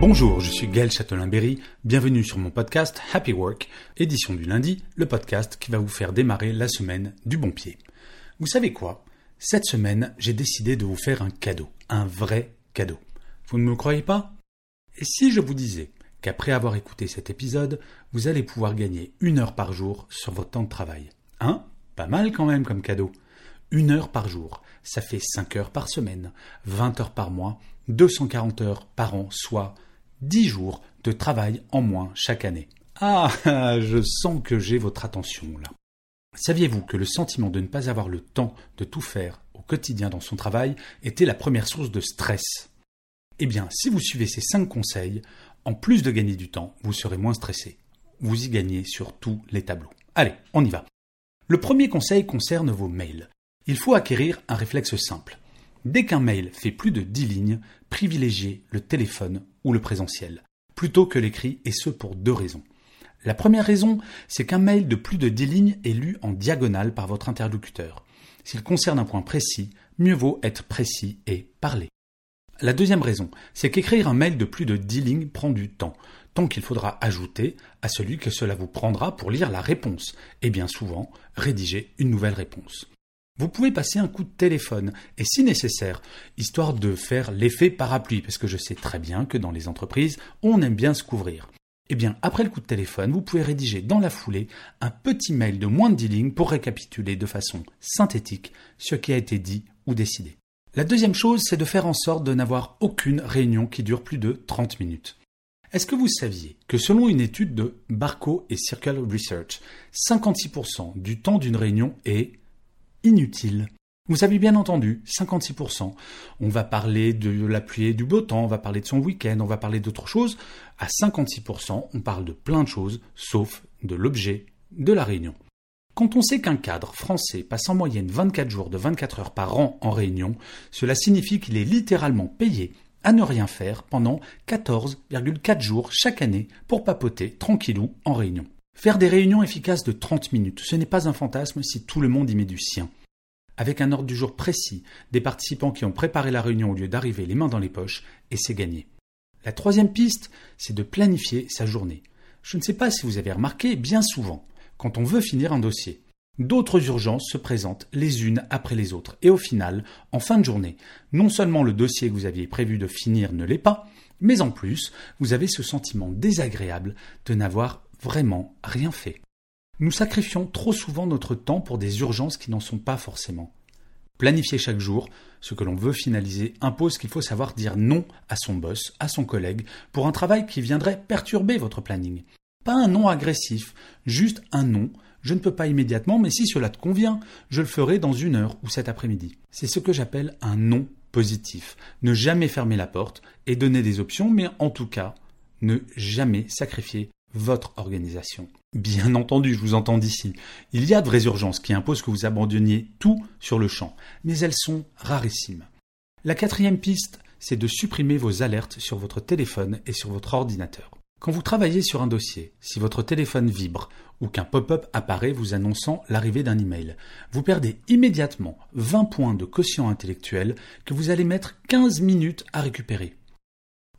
Bonjour, je suis Gaël Châtelain-Berry, bienvenue sur mon podcast Happy Work, édition du lundi, le podcast qui va vous faire démarrer la semaine du bon pied. Vous savez quoi? Cette semaine, j'ai décidé de vous faire un cadeau, un vrai cadeau. Vous ne me croyez pas? Et si je vous disais qu'après avoir écouté cet épisode, vous allez pouvoir gagner une heure par jour sur votre temps de travail? Hein? Pas mal quand même comme cadeau. Une heure par jour, ça fait 5 heures par semaine, 20 heures par mois, 240 heures par an, soit 10 jours de travail en moins chaque année. Ah, je sens que j'ai votre attention là. Saviez-vous que le sentiment de ne pas avoir le temps de tout faire au quotidien dans son travail était la première source de stress? Eh bien, si vous suivez ces 5 conseils, en plus de gagner du temps, vous serez moins stressé. Vous y gagnez sur tous les tableaux. Allez, on y va. Le premier conseil concerne vos mails. Il faut acquérir un réflexe simple. Dès qu'un mail fait plus de 10 lignes, privilégiez le téléphone ou le présentiel, plutôt que l'écrit, et ce pour deux raisons. La première raison, c'est qu'un mail de plus de 10 lignes est lu en diagonale par votre interlocuteur. S'il concerne un point précis, mieux vaut être précis et parler. La deuxième raison, c'est qu'écrire un mail de plus de 10 lignes prend du temps, tant qu'il faudra ajouter à celui que cela vous prendra pour lire la réponse, et bien souvent rédiger une nouvelle réponse. Vous pouvez passer un coup de téléphone, et si nécessaire, histoire de faire l'effet parapluie, parce que je sais très bien que dans les entreprises, on aime bien se couvrir. Eh bien, après le coup de téléphone, vous pouvez rédiger dans la foulée un petit mail de moins de 10 lignes pour récapituler de façon synthétique ce qui a été dit ou décidé. La deuxième chose, c'est de faire en sorte de n'avoir aucune réunion qui dure plus de 30 minutes. Est-ce que vous saviez que selon une étude de Barco et Circle Research, 56% du temps d'une réunion est inutile vous avez bien entendu, 56%. On va parler de la pluie et du beau temps, on va parler de son week-end, on va parler d'autres choses. À 56%, on parle de plein de choses, sauf de l'objet de la réunion. Quand on sait qu'un cadre français passe en moyenne 24 jours de 24 heures par an en réunion, cela signifie qu'il est littéralement payé à ne rien faire pendant 14,4 jours chaque année pour papoter tranquillou en réunion. Faire des réunions efficaces de 30 minutes, ce n'est pas un fantasme si tout le monde y met du sien avec un ordre du jour précis, des participants qui ont préparé la réunion au lieu d'arriver les mains dans les poches, et c'est gagné. La troisième piste, c'est de planifier sa journée. Je ne sais pas si vous avez remarqué, bien souvent, quand on veut finir un dossier, d'autres urgences se présentent les unes après les autres, et au final, en fin de journée, non seulement le dossier que vous aviez prévu de finir ne l'est pas, mais en plus, vous avez ce sentiment désagréable de n'avoir vraiment rien fait. Nous sacrifions trop souvent notre temps pour des urgences qui n'en sont pas forcément. Planifier chaque jour ce que l'on veut finaliser impose qu'il faut savoir dire non à son boss, à son collègue, pour un travail qui viendrait perturber votre planning. Pas un non agressif, juste un non. Je ne peux pas immédiatement, mais si cela te convient, je le ferai dans une heure ou cet après-midi. C'est ce que j'appelle un non positif. Ne jamais fermer la porte et donner des options, mais en tout cas, ne jamais sacrifier votre organisation. Bien entendu, je vous entends d'ici. Il y a de vraies urgences qui imposent que vous abandonniez tout sur le champ, mais elles sont rarissimes. La quatrième piste, c'est de supprimer vos alertes sur votre téléphone et sur votre ordinateur. Quand vous travaillez sur un dossier, si votre téléphone vibre ou qu'un pop-up apparaît vous annonçant l'arrivée d'un email, vous perdez immédiatement 20 points de quotient intellectuel que vous allez mettre 15 minutes à récupérer.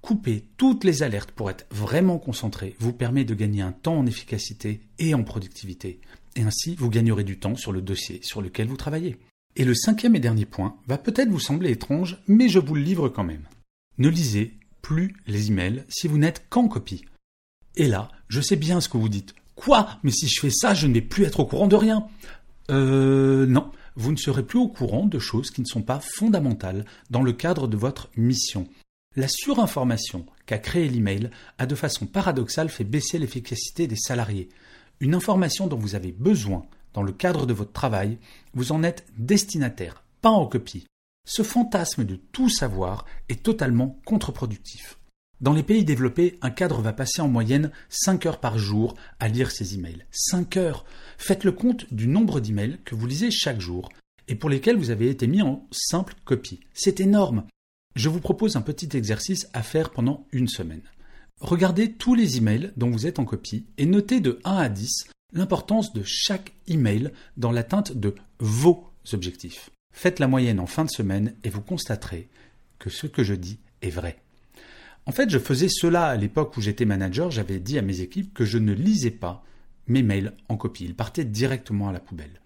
Couper toutes les alertes pour être vraiment concentré vous permet de gagner un temps en efficacité et en productivité. Et ainsi, vous gagnerez du temps sur le dossier sur lequel vous travaillez. Et le cinquième et dernier point va peut-être vous sembler étrange, mais je vous le livre quand même. Ne lisez plus les emails si vous n'êtes qu'en copie. Et là, je sais bien ce que vous dites. Quoi? Mais si je fais ça, je ne vais plus être au courant de rien. Euh non, vous ne serez plus au courant de choses qui ne sont pas fondamentales dans le cadre de votre mission. La surinformation qu'a créée l'email a de façon paradoxale fait baisser l'efficacité des salariés. Une information dont vous avez besoin dans le cadre de votre travail, vous en êtes destinataire, pas en copie. Ce fantasme de tout savoir est totalement contre-productif. Dans les pays développés, un cadre va passer en moyenne 5 heures par jour à lire ses emails. 5 heures Faites le compte du nombre d'emails que vous lisez chaque jour et pour lesquels vous avez été mis en simple copie. C'est énorme Je vous propose un petit exercice à faire pendant une semaine. Regardez tous les emails dont vous êtes en copie et notez de 1 à 10 l'importance de chaque email dans l'atteinte de vos objectifs. Faites la moyenne en fin de semaine et vous constaterez que ce que je dis est vrai. En fait, je faisais cela à l'époque où j'étais manager, j'avais dit à mes équipes que je ne lisais pas mes mails en copie, ils partaient directement à la poubelle.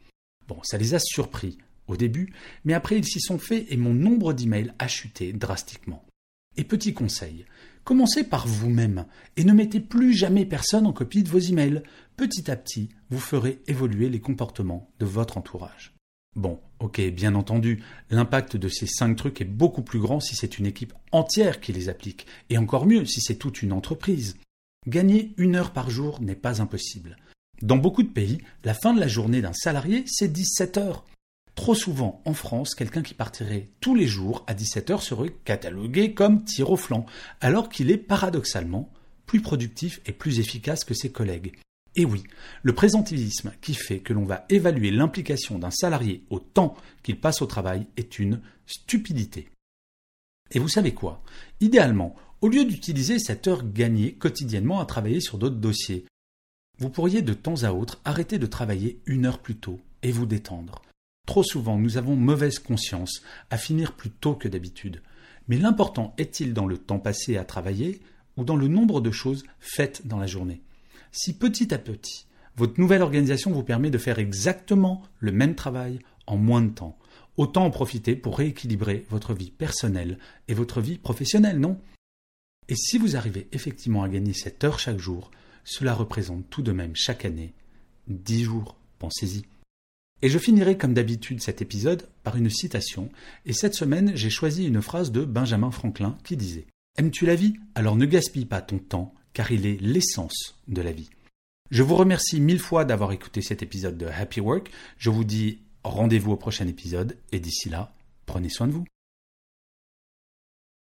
Bon, ça les a surpris au début, mais après ils s'y sont faits et mon nombre d'emails a chuté drastiquement. Et petit conseil, commencez par vous-même et ne mettez plus jamais personne en copie de vos emails. Petit à petit, vous ferez évoluer les comportements de votre entourage. Bon, ok, bien entendu, l'impact de ces cinq trucs est beaucoup plus grand si c'est une équipe entière qui les applique, et encore mieux si c'est toute une entreprise. Gagner une heure par jour n'est pas impossible. Dans beaucoup de pays, la fin de la journée d'un salarié, c'est 17 heures. Trop souvent, en France, quelqu'un qui partirait tous les jours à 17 heures serait catalogué comme tir au flanc, alors qu'il est paradoxalement plus productif et plus efficace que ses collègues. Et oui, le présentilisme qui fait que l'on va évaluer l'implication d'un salarié au temps qu'il passe au travail est une stupidité. Et vous savez quoi? Idéalement, au lieu d'utiliser cette heure gagnée quotidiennement à travailler sur d'autres dossiers, vous pourriez de temps à autre arrêter de travailler une heure plus tôt et vous détendre. Trop souvent, nous avons mauvaise conscience à finir plus tôt que d'habitude. Mais l'important est-il dans le temps passé à travailler ou dans le nombre de choses faites dans la journée? Si petit à petit, votre nouvelle organisation vous permet de faire exactement le même travail en moins de temps, autant en profiter pour rééquilibrer votre vie personnelle et votre vie professionnelle, non? Et si vous arrivez effectivement à gagner cette heure chaque jour, cela représente tout de même chaque année 10 jours, pensez-y. Et je finirai comme d'habitude cet épisode par une citation, et cette semaine j'ai choisi une phrase de Benjamin Franklin qui disait Aimes-tu la vie? Alors ne gaspille pas ton temps car il est l'essence de la vie. Je vous remercie mille fois d'avoir écouté cet épisode de Happy Work. Je vous dis rendez-vous au prochain épisode et d'ici là, prenez soin de vous.